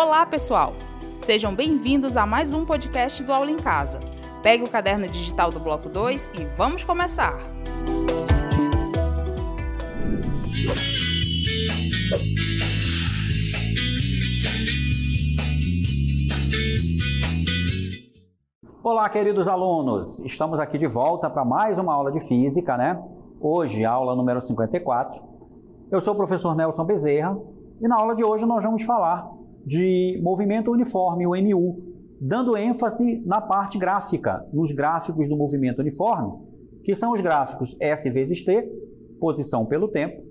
Olá, pessoal! Sejam bem-vindos a mais um podcast do Aula em Casa. Pegue o caderno digital do Bloco 2 e vamos começar! Olá, queridos alunos! Estamos aqui de volta para mais uma aula de física, né? Hoje, aula número 54. Eu sou o professor Nelson Bezerra e na aula de hoje nós vamos falar de movimento uniforme, o MU, dando ênfase na parte gráfica, nos gráficos do movimento uniforme, que são os gráficos S vezes T, posição pelo tempo,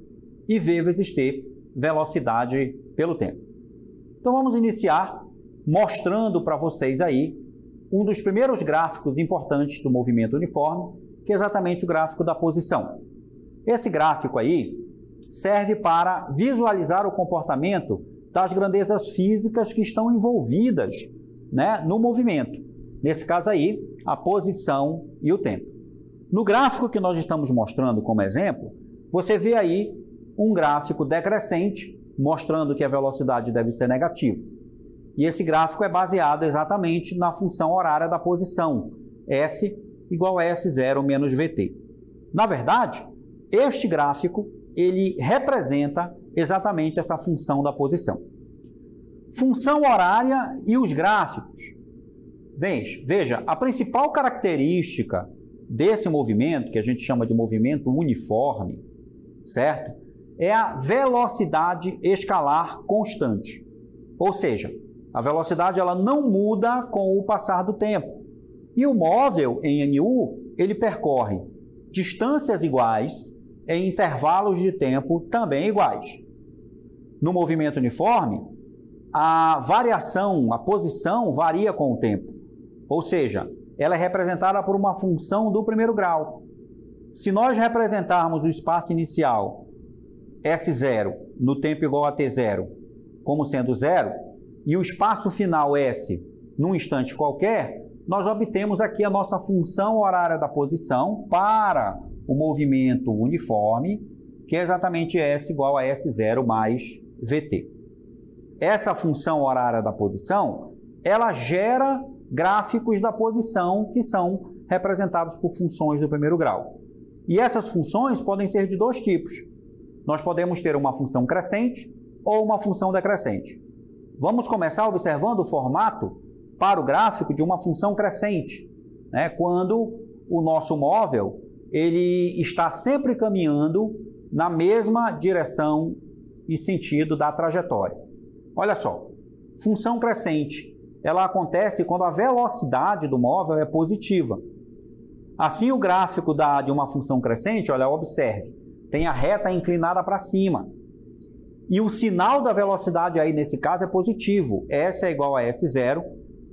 e V vezes T, velocidade pelo tempo. Então vamos iniciar mostrando para vocês aí um dos primeiros gráficos importantes do movimento uniforme, que é exatamente o gráfico da posição. Esse gráfico aí serve para visualizar o comportamento das grandezas físicas que estão envolvidas né, no movimento. Nesse caso aí, a posição e o tempo. No gráfico que nós estamos mostrando como exemplo, você vê aí um gráfico decrescente mostrando que a velocidade deve ser negativa. E esse gráfico é baseado exatamente na função horária da posição, S igual a S0 menos VT. Na verdade, este gráfico ele representa exatamente essa função da posição. Função horária e os gráficos. Veja, a principal característica desse movimento, que a gente chama de movimento uniforme, certo? É a velocidade escalar constante. Ou seja, a velocidade ela não muda com o passar do tempo. E o móvel em NU, ele percorre distâncias iguais em intervalos de tempo também iguais. No movimento uniforme, a variação, a posição varia com o tempo. Ou seja, ela é representada por uma função do primeiro grau. Se nós representarmos o espaço inicial S0 no tempo igual a T0 como sendo zero, e o espaço final S num instante qualquer, nós obtemos aqui a nossa função horária da posição para o movimento uniforme, que é exatamente S igual a S0 mais VT. Essa função horária da posição, ela gera gráficos da posição que são representados por funções do primeiro grau. E essas funções podem ser de dois tipos. Nós podemos ter uma função crescente ou uma função decrescente. Vamos começar observando o formato para o gráfico de uma função crescente, né? quando o nosso móvel ele está sempre caminhando na mesma direção e sentido da trajetória. Olha só, função crescente, ela acontece quando a velocidade do móvel é positiva. Assim, o gráfico da, de uma função crescente, olha, observe, tem a reta inclinada para cima. E o sinal da velocidade aí nesse caso é positivo. S é igual a S0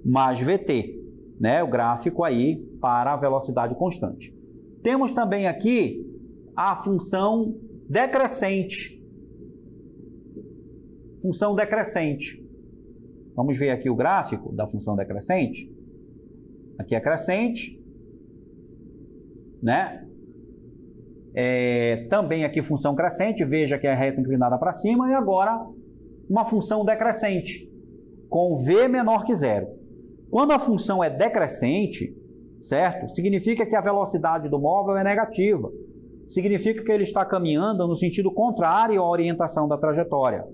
mais VT, né? O gráfico aí para a velocidade constante. Temos também aqui a função decrescente. Função decrescente. Vamos ver aqui o gráfico da função decrescente. Aqui é crescente, né? É, também aqui função crescente, veja que é reta inclinada para cima, e agora uma função decrescente, com V menor que zero. Quando a função é decrescente, certo? Significa que a velocidade do móvel é negativa. Significa que ele está caminhando no sentido contrário à orientação da trajetória,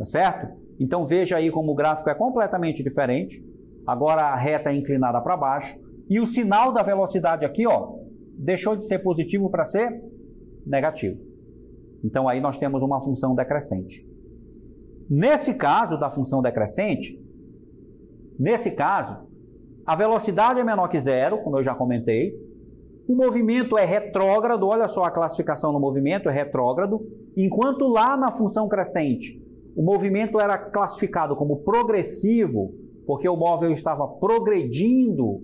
tá certo? Então veja aí como o gráfico é completamente diferente. Agora a reta é inclinada para baixo e o sinal da velocidade aqui, ó, deixou de ser positivo para ser negativo. Então aí nós temos uma função decrescente. Nesse caso da função decrescente, nesse caso, a velocidade é menor que zero, como eu já comentei. O movimento é retrógrado, olha só a classificação no movimento, é retrógrado. Enquanto lá na função crescente, o movimento era classificado como progressivo, porque o móvel estava progredindo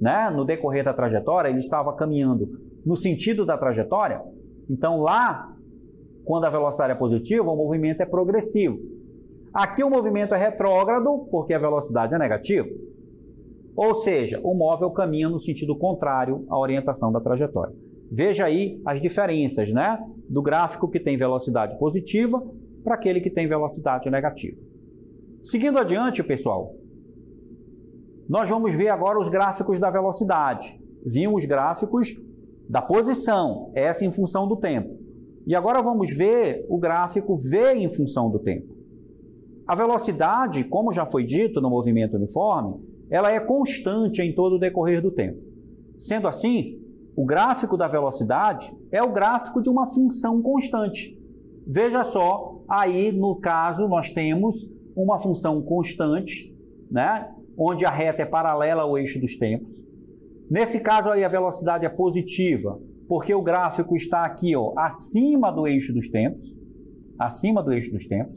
né, no decorrer da trajetória, ele estava caminhando no sentido da trajetória. Então lá, quando a velocidade é positiva, o movimento é progressivo. Aqui o movimento é retrógrado, porque a velocidade é negativa. Ou seja, o móvel caminha no sentido contrário à orientação da trajetória. Veja aí as diferenças né, do gráfico que tem velocidade positiva para aquele que tem velocidade negativa. Seguindo adiante, pessoal, nós vamos ver agora os gráficos da velocidade. Vimos os gráficos da posição, essa em função do tempo. E agora vamos ver o gráfico V em função do tempo. A velocidade, como já foi dito no movimento uniforme, ela é constante em todo o decorrer do tempo. Sendo assim, o gráfico da velocidade é o gráfico de uma função constante. Veja só, aí no caso nós temos uma função constante, né, onde a reta é paralela ao eixo dos tempos. Nesse caso aí a velocidade é positiva, porque o gráfico está aqui, ó, acima do eixo dos tempos, acima do eixo dos tempos.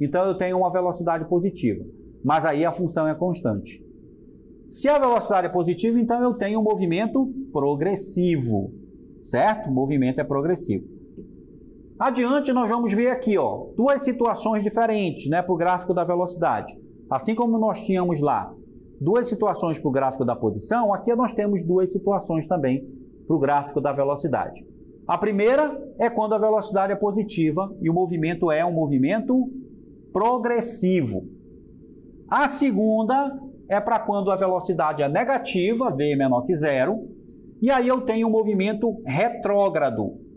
Então eu tenho uma velocidade positiva, mas aí a função é constante. Se a velocidade é positiva, então eu tenho um movimento progressivo, certo? O movimento é progressivo. Adiante, nós vamos ver aqui ó, duas situações diferentes né, para o gráfico da velocidade. Assim como nós tínhamos lá duas situações para o gráfico da posição, aqui nós temos duas situações também para o gráfico da velocidade. A primeira é quando a velocidade é positiva e o movimento é um movimento progressivo. A segunda é para quando a velocidade é negativa, v menor que zero, e aí eu tenho um movimento retrógrado.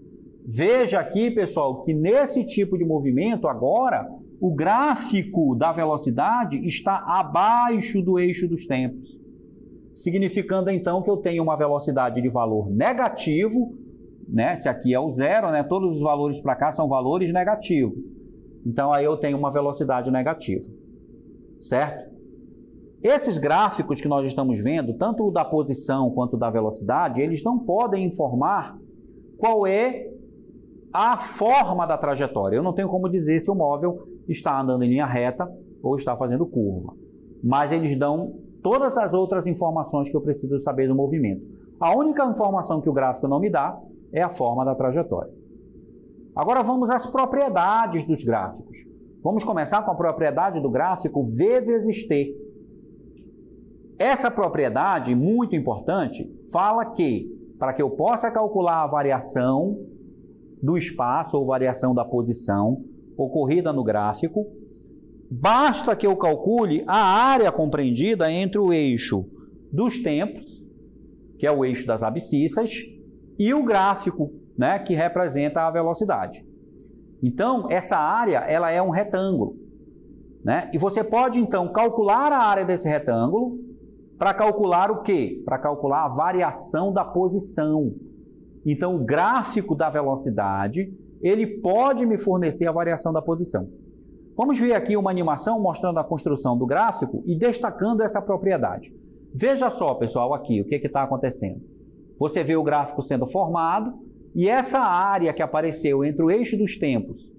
Veja aqui, pessoal, que nesse tipo de movimento agora, o gráfico da velocidade está abaixo do eixo dos tempos, significando então que eu tenho uma velocidade de valor negativo, né? Se aqui é o zero, né? Todos os valores para cá são valores negativos. Então aí eu tenho uma velocidade negativa, certo? Esses gráficos que nós estamos vendo, tanto o da posição quanto da velocidade, eles não podem informar qual é a forma da trajetória. Eu não tenho como dizer se o móvel está andando em linha reta ou está fazendo curva. Mas eles dão todas as outras informações que eu preciso saber do movimento. A única informação que o gráfico não me dá é a forma da trajetória. Agora vamos às propriedades dos gráficos. Vamos começar com a propriedade do gráfico V vezes T. Essa propriedade, muito importante, fala que para que eu possa calcular a variação do espaço ou variação da posição ocorrida no gráfico, basta que eu calcule a área compreendida entre o eixo dos tempos, que é o eixo das abscissas, e o gráfico, né, que representa a velocidade. Então, essa área ela é um retângulo. Né? E você pode, então, calcular a área desse retângulo para calcular o quê? Para calcular a variação da posição. Então, o gráfico da velocidade, ele pode me fornecer a variação da posição. Vamos ver aqui uma animação mostrando a construção do gráfico e destacando essa propriedade. Veja só, pessoal, aqui o que está acontecendo. Você vê o gráfico sendo formado e essa área que apareceu entre o eixo dos tempos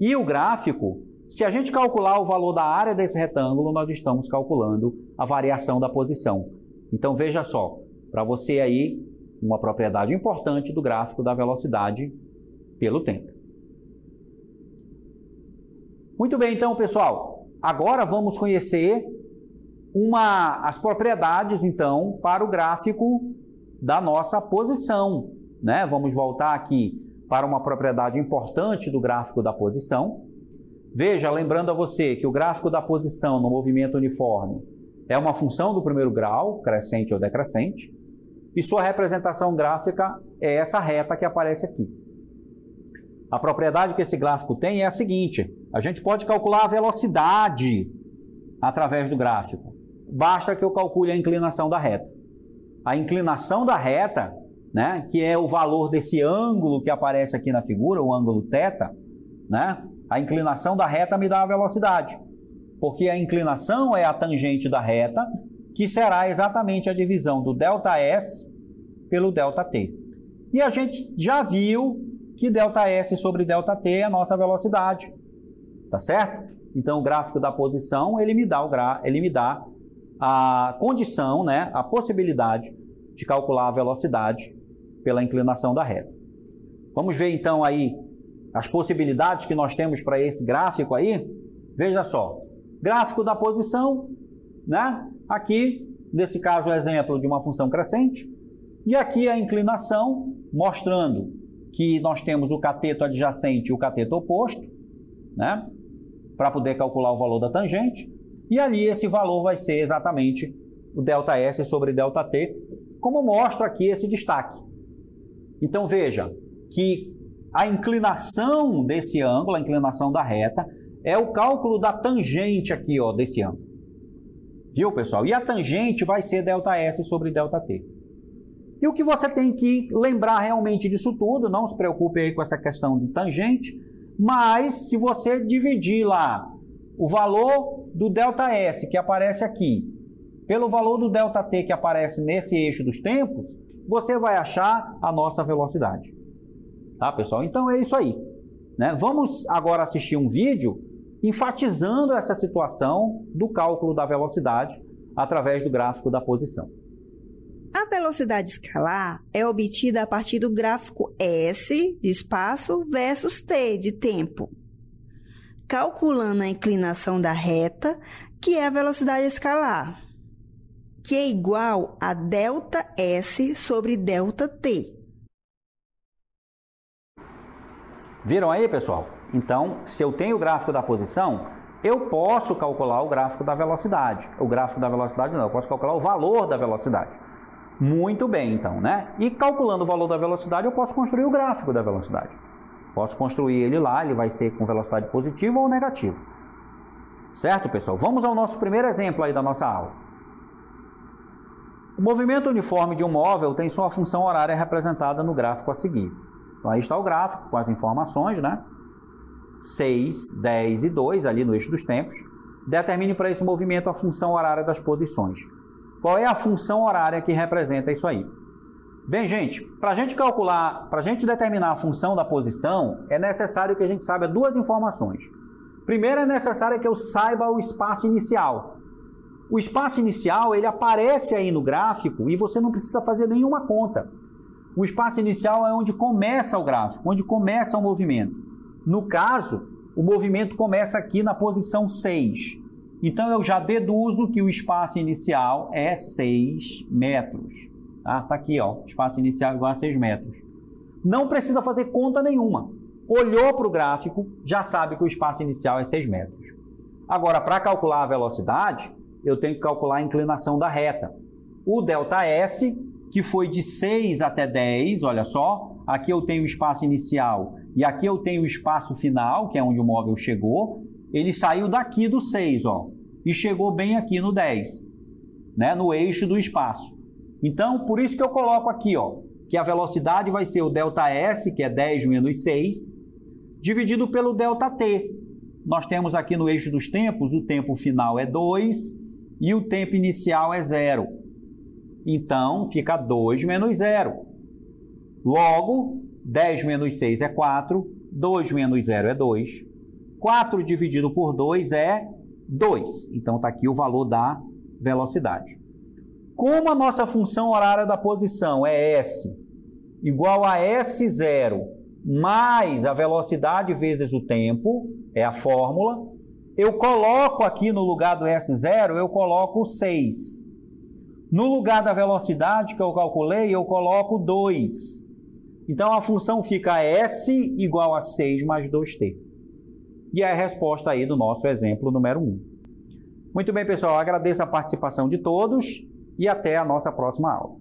e o gráfico se a gente calcular o valor da área desse retângulo, nós estamos calculando a variação da posição. Então veja só, para você aí, uma propriedade importante do gráfico da velocidade pelo tempo. Muito bem, então, pessoal. Agora vamos conhecer uma, as propriedades, então, para o gráfico da nossa posição. Né? Vamos voltar aqui para uma propriedade importante do gráfico da posição, Veja, lembrando a você que o gráfico da posição no movimento uniforme é uma função do primeiro grau, crescente ou decrescente, e sua representação gráfica é essa reta que aparece aqui. A propriedade que esse gráfico tem é a seguinte: a gente pode calcular a velocidade através do gráfico. Basta que eu calcule a inclinação da reta. A inclinação da reta, né, que é o valor desse ângulo que aparece aqui na figura, o ângulo θ, né, a inclinação da reta me dá a velocidade, porque a inclinação é a tangente da reta, que será exatamente a divisão do ΔS pelo ΔT. E a gente já viu que ΔS sobre ΔT é a nossa velocidade, tá certo? Então o gráfico da posição, ele me dá o gra... ele me dá a condição, né, a possibilidade de calcular a velocidade pela inclinação da reta. Vamos ver então aí as possibilidades que nós temos para esse gráfico aí, veja só. Gráfico da posição, né? Aqui, nesse caso, o exemplo de uma função crescente. E aqui a inclinação, mostrando que nós temos o cateto adjacente e o cateto oposto, né? para poder calcular o valor da tangente. E ali esse valor vai ser exatamente o ΔS sobre ΔT, como mostra aqui esse destaque. Então veja que a inclinação desse ângulo, a inclinação da reta, é o cálculo da tangente aqui, ó, desse ângulo. Viu, pessoal? E a tangente vai ser ΔS sobre ΔT. E o que você tem que lembrar realmente disso tudo, não se preocupe aí com essa questão de tangente, mas se você dividir lá o valor do ΔS que aparece aqui pelo valor do ΔT que aparece nesse eixo dos tempos, você vai achar a nossa velocidade. Tá, pessoal? Então é isso aí. Né? Vamos agora assistir um vídeo enfatizando essa situação do cálculo da velocidade através do gráfico da posição. A velocidade escalar é obtida a partir do gráfico S de espaço versus T de tempo, calculando a inclinação da reta, que é a velocidade escalar, que é igual a delta S sobre delta T. Viram aí, pessoal? Então, se eu tenho o gráfico da posição, eu posso calcular o gráfico da velocidade. O gráfico da velocidade não, eu posso calcular o valor da velocidade. Muito bem, então, né? E calculando o valor da velocidade, eu posso construir o gráfico da velocidade. Posso construir ele lá, ele vai ser com velocidade positiva ou negativa. Certo, pessoal? Vamos ao nosso primeiro exemplo aí da nossa aula. O movimento uniforme de um móvel tem sua função horária representada no gráfico a seguir. Então aí está o gráfico com as informações, né? 6, 10 e 2 ali no eixo dos tempos. Determine para esse movimento a função horária das posições. Qual é a função horária que representa isso aí? Bem, gente, para a gente calcular, para a gente determinar a função da posição, é necessário que a gente saiba duas informações. Primeiro, é necessário que eu saiba o espaço inicial. O espaço inicial, ele aparece aí no gráfico e você não precisa fazer nenhuma conta. O espaço inicial é onde começa o gráfico, onde começa o movimento. No caso, o movimento começa aqui na posição 6. Então eu já deduzo que o espaço inicial é 6 metros. Tá? tá aqui, ó, espaço inicial igual a 6 metros. Não precisa fazer conta nenhuma. Olhou para o gráfico, já sabe que o espaço inicial é 6 metros. Agora, para calcular a velocidade, eu tenho que calcular a inclinação da reta. O ΔS, que foi de 6 até 10, olha só, aqui eu tenho o espaço inicial e aqui eu tenho o espaço final, que é onde o móvel chegou, ele saiu daqui do 6, ó, e chegou bem aqui no 10, né, no eixo do espaço. Então, por isso que eu coloco aqui, ó, que a velocidade vai ser o ΔS, que é 10 menos 6, dividido pelo ΔT. Nós temos aqui no eixo dos tempos, o tempo final é 2 e o tempo inicial é 0. Então, fica 2 menos 0. Logo, 10 menos 6 é 4, 2 menos 0 é 2, 4 dividido por 2 é 2. Então está aqui o valor da velocidade. Como a nossa função horária da posição é S igual a S0 mais a velocidade vezes o tempo, é a fórmula, eu coloco aqui no lugar do S0, eu coloco 6. No lugar da velocidade que eu calculei, eu coloco 2. Então a função fica S igual a 6 mais 2t. E é a resposta aí do nosso exemplo número 1. Muito bem, pessoal, agradeço a participação de todos e até a nossa próxima aula.